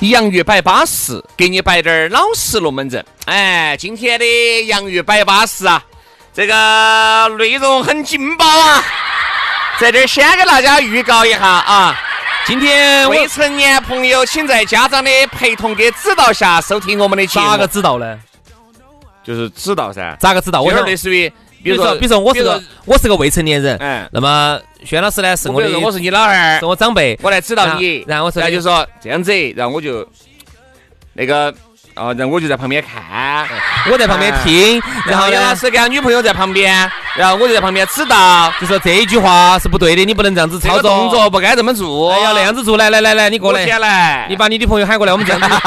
洋芋摆巴适，给你摆点儿老实龙门阵。哎，今天的洋芋摆巴适啊，这个内容很劲爆啊，在这儿先给大家预告一下啊。今天未成年朋友，请在家长的陪同跟指导下收听我们的节目。咋个指导呢？就是指导噻。咋个指导？我有点类似于。比如说，比如说我是个我是个未成年人，嗯，那么轩老师呢是我的，我是你老汉儿，是我长辈，我来指导你，然后我说，那就说这样子，然后我就那个，哦，然后我就在旁边看，我在旁边听，然后杨老师跟他女朋友在旁边，然后我就在旁边指导，就说这一句话是不对的，你不能这样子操作，动作不该这么做，要那样子做，来来来来，你过来，先来，你把你女朋友喊过来，我们这样子。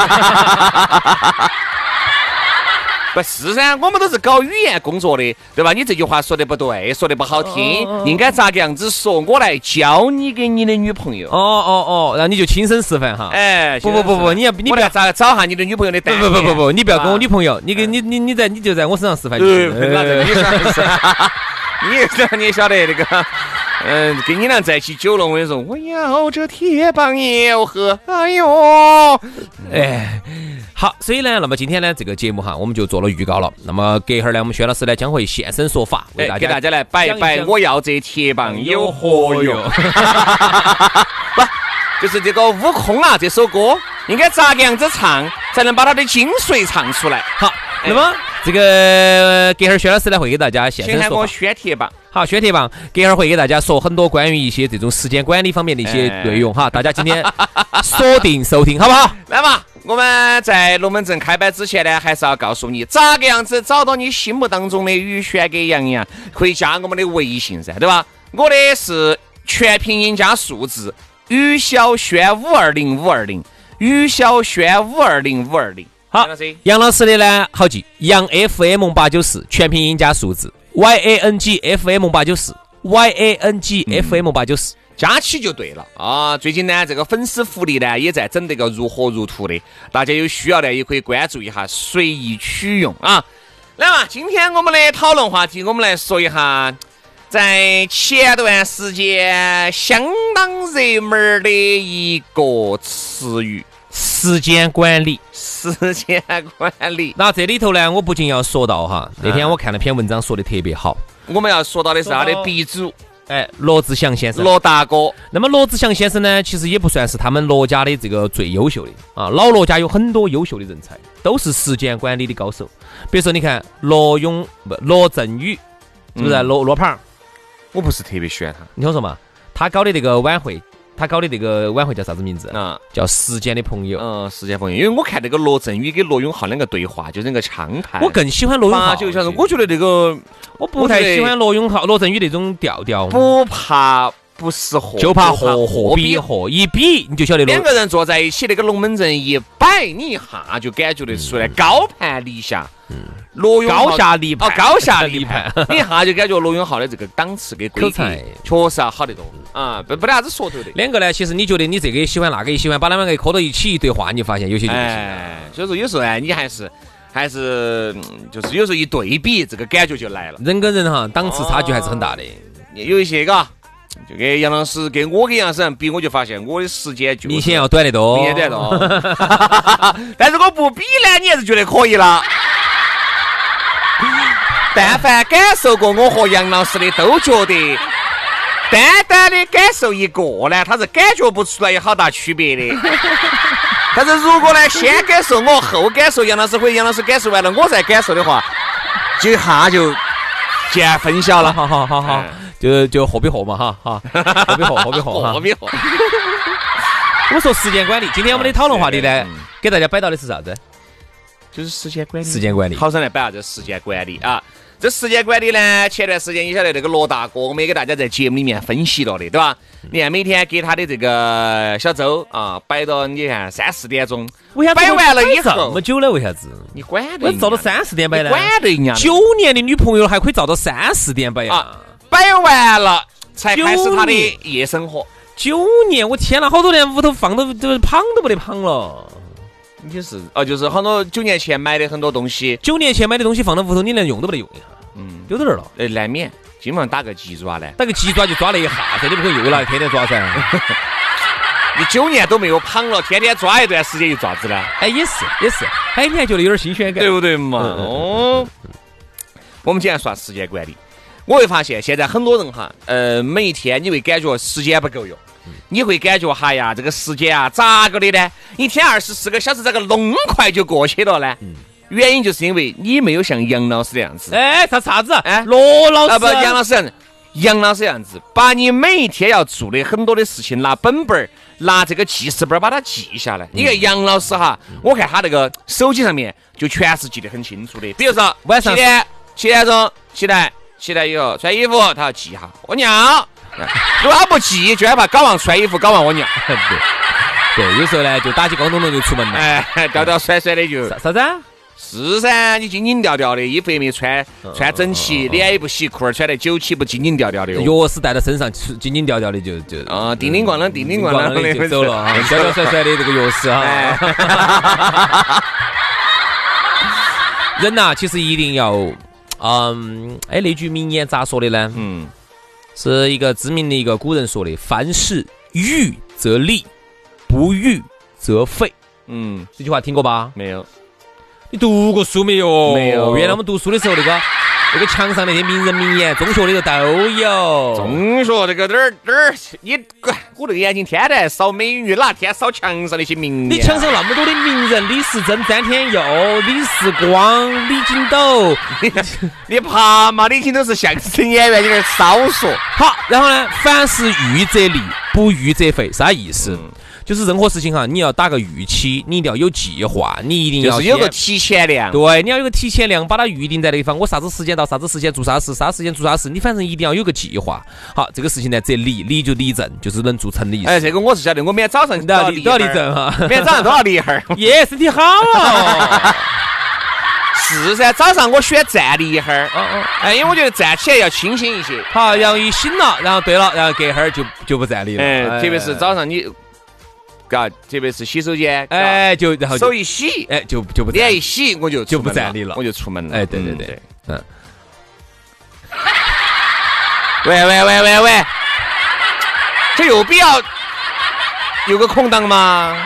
不是噻，我们都是搞语言工作的，对吧？你这句话说的不对，说的不好听，应该咋个样子说？我来教你给你的女朋友。哦哦哦，然后你就亲身示范哈。哎，不不不不，你要你不要咋找下你的女朋友的？不不不不不，你不要跟我女朋友，你给你你你在你就在我身上示范。对，那这个 你你 你也晓得那个。嗯，跟你俩在一起久了，我跟你说，我要这铁棒要喝。哎呦，哎，好，所以呢，那么今天呢，这个节目哈，我们就做了预告了。那么隔一会儿呢，我们薛老师呢将会现身说法，为大家给大家来摆一摆，我要这铁棒有何用？不，就是这个悟空啊，这首歌应该咋个样子唱，才能把它的精髓唱出来？好，那么这个隔会儿薛老师呢会给大家现身说法。薛铁棒。好，宣铁棒，隔会儿会给大家说很多关于一些这种时间管理方面的一些内容哈，大家今天锁定收听，好不好？来嘛，我们在龙门阵开摆之前呢，还是要告诉你咋个样子找到你心目当中的宇轩跟杨洋，可以加我们的微信噻，对吧？我的是全拼音加数字，于小轩五二零五二零，于小轩五二零五二零。好，杨老师的呢，好记，杨 FM 八九四，全拼音加数字。Y A N G F M 八九四，Y A N G F M 八九四，加起就对了啊！最近呢，这个粉丝福利呢，也在整这个如火如荼的，大家有需要呢，也可以关注一下，随意取用啊！来嘛，今天我们的讨论话题，我们来说一下，在前段时间相当热门的一个词语。时间管理，时间管理。那这里头呢，我不仅要说到哈，那天我看了篇文章，说的特别好。我们要说到的是他的鼻祖，哎，罗志祥先生，罗大哥。那么罗志祥先生呢，其实也不算是他们罗家的这个最优秀的啊。老罗家有很多优秀的人才，都是时间管理的高手。比如说，你看罗永不罗振宇，是不是罗罗胖？我不是特别喜欢他。你听我说嘛，他搞的那个晚会。他搞的这个晚会叫啥子名字啊？叫时间的朋友。嗯，时间朋友。因为我看那个罗振宇跟罗永浩两个对话，就是那个畅谈。我更喜欢罗永浩。就像是我觉得那个，我不太喜欢罗永浩、罗振宇那种调调。不怕不识货，就怕货货比货，一比你就晓得。两个人坐在一起，那个龙门阵一摆，你一下就感觉得出来高攀离下。嗯。罗永高下立判，高下 立判，你一下就感觉罗永浩的这个档次跟口才确实要好得多啊，不不得啥子说头的。两个呢，其实你觉得你这个也喜欢，那个也喜欢，把他们给磕到一起一对话，你发现有些就不行。所以说有时候呢，你还是还是就是有时候一对比，这个感觉就来了。人跟人哈，档次差距还是很大的。有一些嘎，就跟杨老师跟我跟杨老师比，我就发现我的时间就明显要短得多，明显短得多。但是我不比呢，你还是觉得可以了。但凡感受过我和杨老师的，都觉得单单的感受一个呢，他是感觉不出来有好大区别的。但是如果呢，先感受我，后感受杨老师，或者杨老师感受完了，我再感受的话，就一下就见分晓了。好好好好，就就货比货嘛哈哈，货比货，货比货哈。货比货。我说时间管理，今天我们的讨论话题呢，给大家摆到的是啥子？就是时间管理。时间管理。好生来摆下这时间管理啊！这时间管理呢，前段时间你晓得那个罗大哥，我们也给大家在节目里面分析了的，对吧？你看每天给他的这个小周啊，摆到你看三四点钟，为啥摆完了以后这么久了？为啥子？你管得？我照到三四点摆呢？管得人家？九年的女朋友还可以照到三四点摆啊？摆完了才开始他的夜生活。九年，我天哪，好多年屋头放都都胖都不得胖了。你是哦，就是很多九年前买的很多东西，九年前买的东西放到屋头，你连用都不得用一下，嗯，丢到那儿了，哎，难免，基本上打个鸡爪呢，打个鸡爪就抓了一下，噻你不可能又来天天抓噻。你九年都没有胖了，天天抓一段时间又咋子呢？哎，也是也是，哎，你还觉得有点新鲜感，对不对嘛？哦，我们今天说时间管理，我会发现现在很多人哈，呃，每一天你会感觉时间不够用。你会感觉哈呀，这个时间啊，咋个的呢？一天二十四个小时，咋个弄快就过去了呢？原因就是因为你没有像杨老师这样子。哎，啥啥子？哎，罗老师啊，不，杨老师，杨老师这样子，把你每一天要做的很多的事情拿本本儿、拿这个记事本把它记下来。你看杨老师哈，我看他那个手机上面就全是记得很清楚的。比如说晚上七点七点钟起来，起来以后穿衣服，他要记一下屙尿。如果他不记，就害怕搞忘穿衣服，搞忘我尿。对，对，有时候呢，就打起光咚咚就出门了，哎，吊吊甩甩的就啥子？是噻，你精精吊吊的，衣服也没穿，穿整齐，脸也不洗，裤儿穿得九起，不精精吊吊的。钥匙带到身上，精精吊吊的就就啊，叮叮咣啷，叮叮咣啷的就走了啊，吊吊甩甩的这个钥匙啊。人呐，其实一定要，嗯，哎，那句名言咋说的呢？嗯。是一个知名的一个古人说的：“凡事预则立，不预则废。”嗯，这句话听过吧？没有。你读过书没有？没有。原来我们读书的时候，那个那个墙上那些名人名言，中学里头都有。中学这个哪儿哪儿？你我这个眼睛天天扫美女，哪天扫墙上那些名言？你墙上那么多的名人，李时珍、詹天佑、李时光、李金斗，你 你怕嘛？李金斗是相声演员，你少说。好，然后呢？凡事预则立，不预则废，啥意思？就是任何事情哈，你要打个预期，你一定要有计划，你一定要有个提前量。对，你要有个提前量，把它预定在那地方。我啥子时间到啥子时间做啥事，啥时间做啥事，你反正一定要有个计划。好，这个事情呢，这立，立就立正，就是能做成的意思。哎，这个我是晓得，我每天早上都要都要立正哈，每天早上都要立一会儿。耶，身体好。是噻，早上我选站立一会儿。哦哦。哎，因为我觉得站起来要清醒一些。好，然后一醒了，然后对了，然后隔一会儿就就不站立了。哎，特别是早上你。嘎，特别是洗手间，哎，就然后手一洗，哎，就就不脸一洗，我就就不站立了，我就出门了。哎，对对对，嗯。喂喂喂喂喂，这有必要有个空档吗？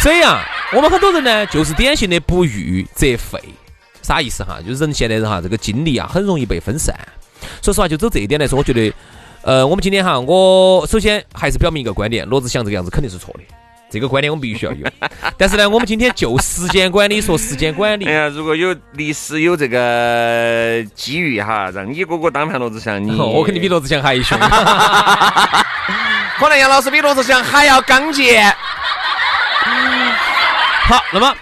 这样，我们很多人呢，就是典型的不预则废，啥意思哈？就是人现在人哈，这个精力啊，很容易被分散。说实话，就走这一点来说，我觉得，呃，我们今天哈，我首先还是表明一个观点：罗志祥这个样子肯定是错的。这个观点我们必须要有，但是呢，我们今天就时间管理说时间管理。哎呀，如果有历史有这个机遇哈，让你哥哥当盘罗志祥，你我肯定比罗志祥还凶。可能杨老师比罗志祥还要刚健。好，那么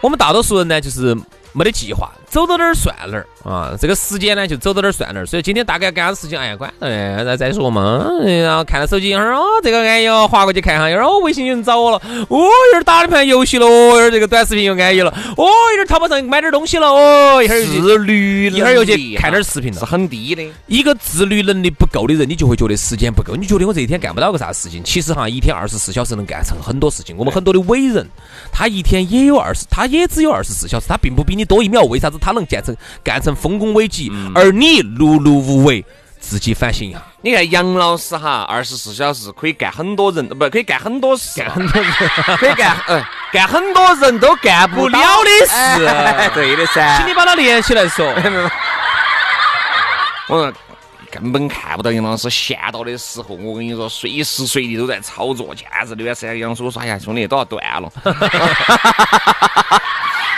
我们大多数人呢，就是没得计划。走到哪儿算哪儿啊！这个时间呢，就走到哪儿算哪儿。所以今天大概干啥事情，哎呀，管哎，再再说嘛。然后看了手机一会儿，哦，这个安逸哦，划过去看哈。一会儿哦，微信有人找我了。哦，一会儿打了盘游戏了。哦，一会儿这个短视频又安逸了。哦，一会儿淘宝上买点东西了。哦，一会儿自律，一会儿又去看点视频了。是很低的。一个自律能力不够的人，你就会觉得时间不够。你觉得我这一天干不到个啥事情？其实哈，一天二十四小时能干成很多事情。我们很多的伟人，他一天也有二十，他也只有二十四小时，他并不比你多一秒。为啥子他能干成？干成丰功伟绩，而你碌碌无为，自己反省一下。你看杨老师哈，二十四小时可以干很多人，不可以干很多事，干很多人可以干，嗯，干很多人都干不了的事。对的噻，请你把它连起来说。我说根本看不到杨老师闲到的时候，我跟你说，随时随地都在操作，简直那段时间杨老师我说，哎呀，兄弟都要断了，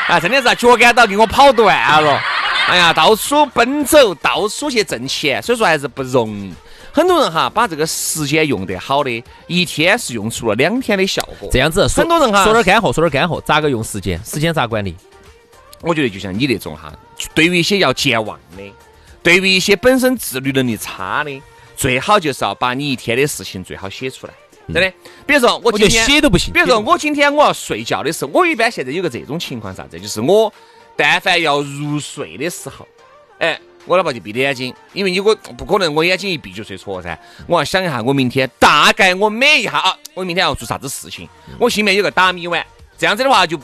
啊，真的是脚杆都给我跑断了，哎呀，到处奔走，到处去挣钱，所以说还是不容易。很多人哈，把这个时间用得好的，一天是用出了两天的效果。这样子，很多人哈说点干货，说点干货，咋个用时间？时间咋管理？我觉得就像你那种哈，对于一些要健忘的，对于一些本身自律能力差的，最好就是要把你一天的事情最好写出来，真的。比如说我今天写都不行。比如说我今天我要睡觉的时候，我一般现在有个这种情况啥子，就是我但凡要入睡的时候，哎，我哪怕就闭着眼睛，因为你我不可能我眼睛一闭就睡着噻，我要想一下我明天大概我每一下啊，我明天要做啥子事情，我心里面有个打米碗，这样子的话就。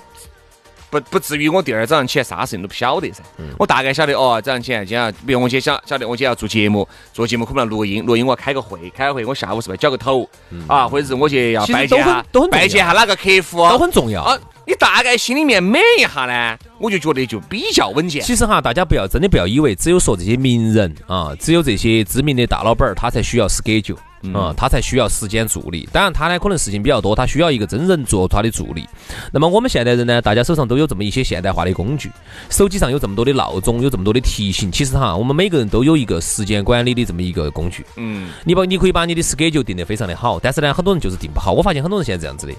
不不至于我第二早上起来啥事情都不晓得噻，我大概晓得哦，早上起来今天，比如我今天晓晓得我今天要做节目，做节目可能要录个音，录音我要开个会，开个会我下午是不是交个头？啊，或者是我去要拜见下拜见下哪个客户都很重要。啊，你大概心里面美一下呢，我就觉得就比较稳健。其实哈，大家不要真的不要以为只有说这些名人啊，只有这些知名的大老板儿，他才需要 schedule 啊，他才需要时间助力。当然，他呢可能事情比较多，他需要一个真人做他的助力。那么我们现代人呢，大家手上都有这么一些现代化的工具，手机上有这么多的闹钟，有这么多的提醒。其实哈，我们每个人都有一个时间管理的这么一个工具。嗯，你把你可以把你的 schedule 定得非常的好，但是呢，很多人就是定不好。我发现很多人现在这样子的，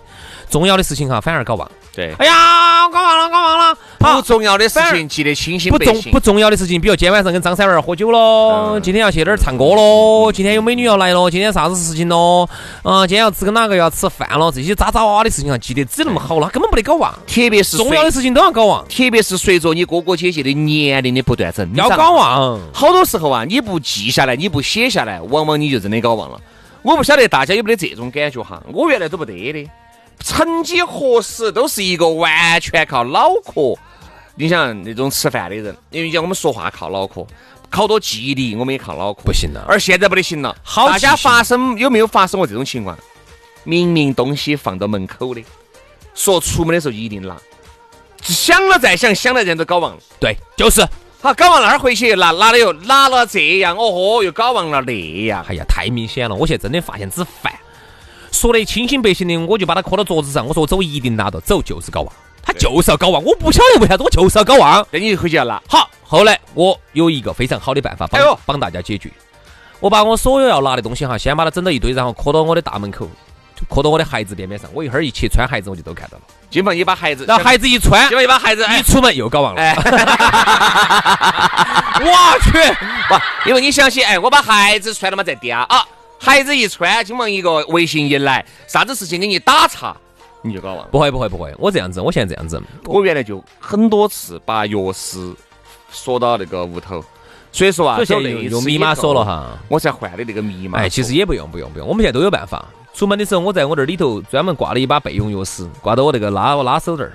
重要的事情哈反而搞忘。对，哎呀，搞忘了，搞忘了。好不，重要的事情记得清醒不重不。重要的事情，比如今天晚上跟张三娃儿喝酒喽，嗯今天要去哪儿唱歌喽，今天有美女要来喽，今天啥子事情咯？啊，今天要吃跟哪个要吃饭了？这些渣渣哇哇的事情啊，记得只那么好了，根本不得搞忘。特别是重要的事情都要搞忘，特别是随着你哥哥姐姐的年龄的不断增长，要搞忘。好多时候啊，你不记下来，你不写下来，往往你就真的搞忘了。我不晓得大家有没得这种感觉哈？我原来都不得的，曾几何时都是一个完全靠脑壳。你想那种吃饭的人，因为讲我们说话靠脑壳，好多记忆力我们也靠脑壳，不行了而现在不得行了，好大家发生有没有发生过这种情况？明明东西放到门口的，说出门的时候一定拿，想了再想，想了人都搞忘了。对，就是。好，搞忘那儿回去拿拿了又拿了这样，哦豁，又搞忘了那样。哎呀，太明显了！我现在真的发现只烦，说的清醒白醒的，我就把它搁到桌子上。我说我走一定拿到，走就是搞忘，他就是要搞忘。我不晓得为啥子，我就是要搞忘。那你回去要拿。好，后来我有一个非常好的办法帮、哎帮大家解决。我把我所有要拿的东西哈，先把它整到一堆，然后磕到我的大门口，就磕到我的鞋子边边上。我一会儿一去穿鞋子，我就都看到了。基本上你把鞋子，然后鞋子一穿基，本上你把鞋子，哎一出门又搞忘了。哎，我去，不，因为你想起，哎，我把鞋子穿了嘛，再嗲啊，鞋子一穿，金鹏一个微信一来，啥子事情给你打岔，你就搞忘了。不会不会不会，我这样子，我现在这样子，我原来就很多次把钥匙锁到那个屋头，所以说啊，所以现在走那一次用用密码锁了，哈。我才换的那个密码。哎，其实也不用不用不用，我们现在都有办法。出门的时候，我在我这儿里头专门挂了一把备用钥匙，挂到我那个拉拉手这儿，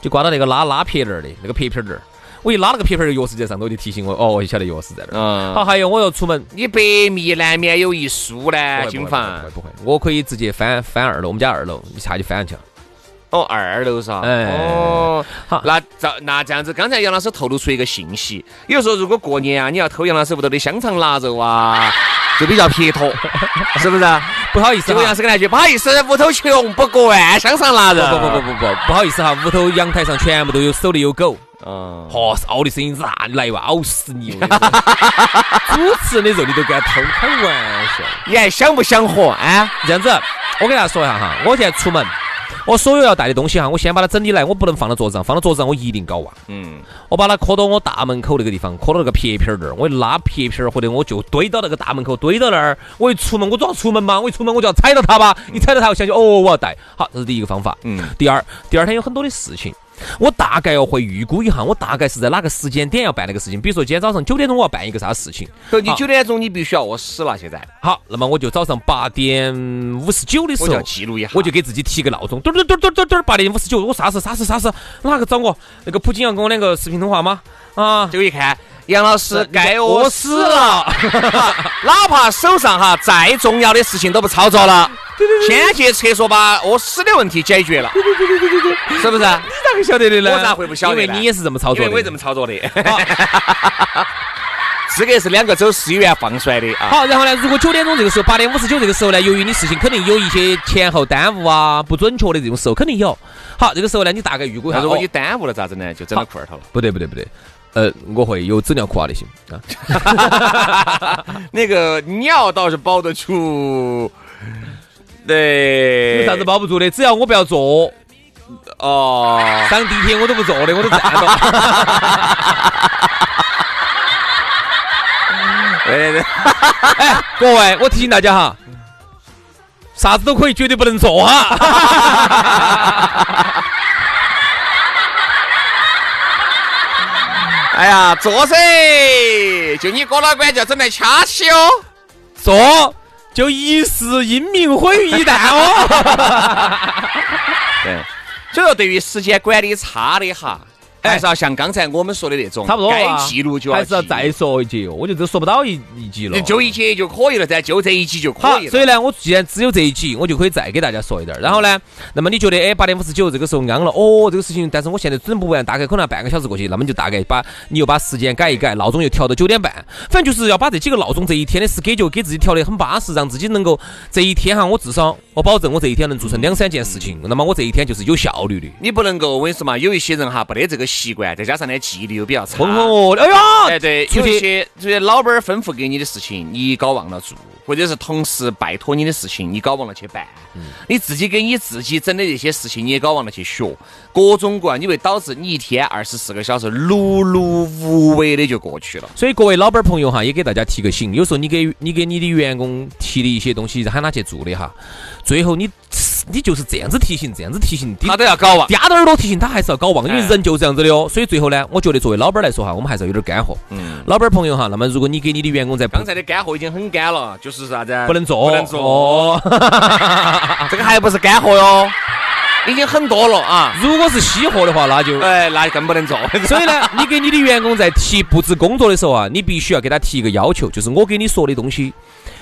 就挂到那个拉拉撇那儿的那个撇撇这儿。我一拉那个撇撇儿，钥匙在上头就提醒我，哦，我就晓得钥匙在那儿。嗯，好，还有我要出门，你百密难免有一疏呢，金凡不会。不会，我可以直接翻翻二楼，我们家二楼一下就翻上去了。哦，二楼是吧？哎哦，好那这那这样子，刚才杨老师透露出一个信息，有时候如果过年啊，你要偷杨老师屋头的香肠腊肉啊，就比较撇脱，是不是？不好意思结果杨老，师跟他句，不好意思，屋头穷不惯香肠腊肉。不不不不不，不好意思哈，屋头阳台上全部都有手里有狗。嗯，嚯，嗷的声音咋来哇，咬死你！主持人的肉你都敢偷，开玩笑。你还想不想活啊？这样子，我给大家说一下哈，我现在出门，我所有要带的东西哈，我先把它整理来，我不能放到桌子上，放到桌子上我一定搞忘。嗯，我把它磕到我大门口那个地方，磕到那个撇撇儿那儿，我一拉撇撇儿，或者我就堆到那个大门口，堆到那儿。我一出门，我总要出门嘛，我一出门我就要踩到它吧，一踩到它，我想起哦，我要带。好，这是第一个方法。嗯，第二，第二天有很多的事情。我大概要会预估一下，我大概是在哪个时间点要办那个事情。比如说今天早上九点钟我要办一个啥事情，可你九点钟你必须要饿死了，现在好，那么我就早上八点五十九的时候我就要，记录一下，我就给自己提个闹钟，嘟嘟嘟嘟嘟嘟，八点五十九，我啥时啥时啥时，哪个找我？那个普京要跟我两个视频通话吗？啊，结果一看，杨老师该饿饿死了，哪怕手上哈再重要的事情都不操作了，先去厕所把饿死的问题解决了，是不是？你咋个晓得的呢？我咋会不晓得因为你也是这么操作的。因为我也这么操作的。资格是两个走四医院放出来的啊。好，然后呢，如果九点钟这个时候，八点五十九这个时候呢，由于你事情肯定有一些前后耽误啊、不准确的这种时候，肯定有。好，这个时候呢，你大概预估一下。如果你耽误了咋子呢？就整到裤儿头了。不对，不对，不对。呃，我会有纸尿裤啊那些啊。那个尿倒是包得住。对。有啥子包不住的？只要我不要坐。哦。上地铁我都不坐的，我都站着。对对对。哎，各位，我提醒大家哈。啥子都可以，绝对不能做哈！哎呀，坐噻！就你哥老倌就要整来掐起哦，坐就一世英名毁于一旦哦。对，所以说对于时间管理差的哈。还是要像刚才我们说的那种，差不多该记录就要还是要再说一节哦。我觉得这说不到一一集了，就一节就可以了噻，就这一集就可以了。所以呢，我既然只有这一集，我就可以再给大家说一点。然后呢，那么你觉得哎，八点五十九这个时候安了哦，这个事情，但是我现在整不完，大概可能要半个小时过去，那么就大概把你又把时间改一改，闹钟又调到九点半，反正就是要把这几个闹钟这一天的时间就给自己调得很巴适，让自己能够这一天哈，我至少我保证我这一天能做成两三件事情，那么我这一天就是有效率的。你不能够我跟你说嘛，有一些人哈，不得这个习惯，再加上呢。记忆力又比较差，哦哎呀，哎对，有一些这些老板儿吩咐给你的事情，你搞忘了做，或者是同事拜托你的事情，你搞忘了去办，你自己给你自己整的这些事情，你也搞忘了去学，各种各样，你会导致你一天二十四个小时碌碌无为的就过去了。所以各位老板朋友哈，也给大家提个醒，有时候你给你给你的员工提的一些东西，喊他去做的哈，最后你。你就是这样子提醒，这样子提醒，他都要搞忘，嗲着耳朵提醒他还是要搞忘，因为人就这样子的哦。所以最后呢，我觉得作为老板来说哈，我们还是要有点干货。嗯，老板朋友哈，那么如果你给你的员工在刚才的干货已经很干了，就是啥子？不能做，不能做。这个还不是干货哟，已经很多了啊。如果是稀货的话，那就哎，那就更不能做。所以呢，你给你的员工在提布置工作的时候啊，你必须要给他提一个要求，就是我给你说的东西，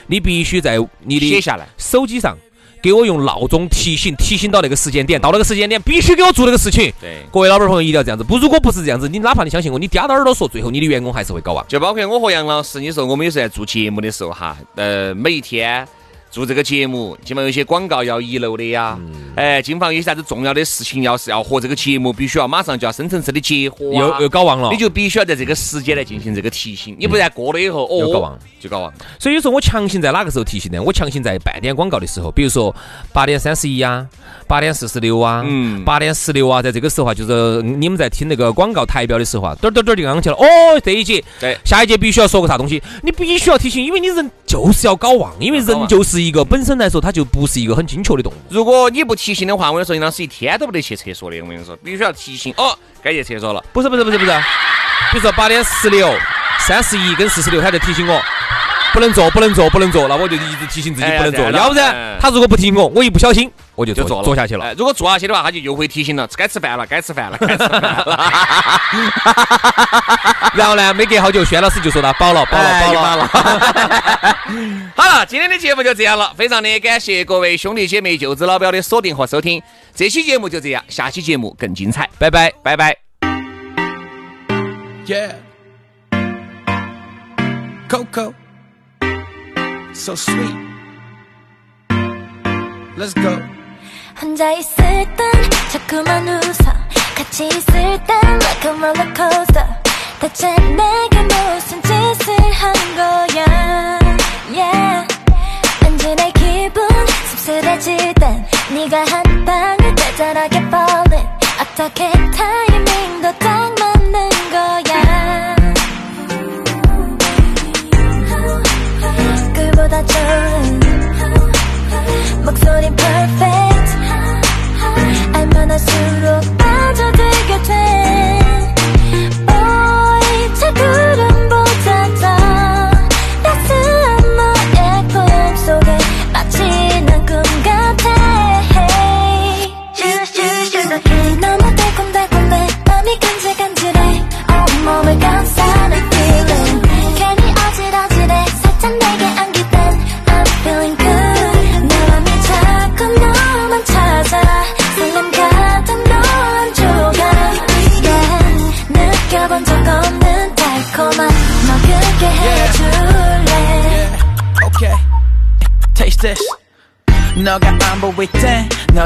你必须在你的写下来手机上。给我用闹钟提醒，提醒到那个时间点，到那个时间点必须给我做那个事情。对，各位老板朋友一定要这样子，不，如果不是这样子，你哪怕你相信我，你嗲到耳朵说，最后你的员工还是会搞忘。就包括我和杨老师，你说我们有时候在做节目的时候哈，呃，每一天。做这个节目，基本上有些广告要遗漏的呀，哎，经常有啥子重要的事情，要是要和这个节目必须要马上就要深层次的结合，又又搞忘了，你就必须要在这个时间来进行这个提醒，你不然过了以后，哦，又搞忘，就搞忘。所以有时候我强行在哪个时候提醒呢？我强行在半点广告的时候，比如说八点三十一啊，八点四十六啊，嗯，八点十六啊，在这个时候啊，就是你们在听那个广告台标的时候啊，嘚嘚嘚就刚去了，哦，这一节，对，下一节必须要说个啥东西，你必须要提醒，因为你人就是要搞忘，因为人就是一个本身来说。它就不是一个很精确的动物。如果你不提醒的话，我跟你说，杨老师一天都不得去厕所的。我跟你说，必须要提醒哦，该去厕所了。不是不是不是不是，比如说八点十六、三十一跟四十六，他在提醒我。不能做，不能做，不能做，那我就一直提醒自己不能做。要不然他如果不提醒我，我一不小心我就做做下去了。如果做下去的话，他就又会提醒了，该吃饭了，该吃饭了，该吃饭了。然后呢，没隔好久，轩老师就说他饱了，饱了，饱了。好了，今天的节目就这样了，非常的感谢各位兄弟姐妹、舅子老表的锁定和收听。这期节目就这样，下期节目更精彩，拜拜，拜拜。Yeah，Coco。So sweet. Let's go. 혼자 있을 땐 자꾸만 웃어. 같이 있을 땐 like a roller coaster. 대체 내게 무슨 짓을 한 거야? Yeah. 왠지 내 기분 씁쓸해질 땐 네가 한 방울 대단하게 falling 어떻게 타이 목소리 perfect 알만할수록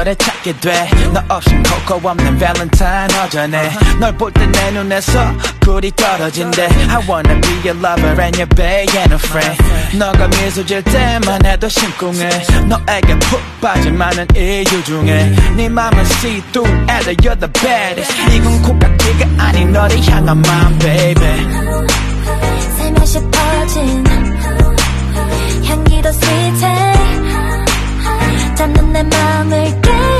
너를 찾게 돼너 없인 코코 없는 발렌타인 허전해. 널볼 때 내 눈에서 꿀이 떨어진대. I wanna be your lover and your bae and a friend. 너가 미소 질 때만 해도 심쿵해. 너에게 푹 빠진 많은 이유 중에 네 맘은 see through and you're the baddest. 이건 코깍지가 아닌 너를 향한 마음 baby. 살며시 퍼진 향기도 스윗해 잡는 내 맘을 깨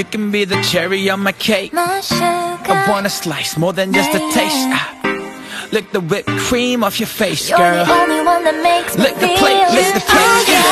You can be the cherry on my cake. My sugar I want a slice more than just a taste. Ah. Lick the whipped cream off your face You're girl. the only one that makes Lick the plate, lick the plate, Oh, yeah.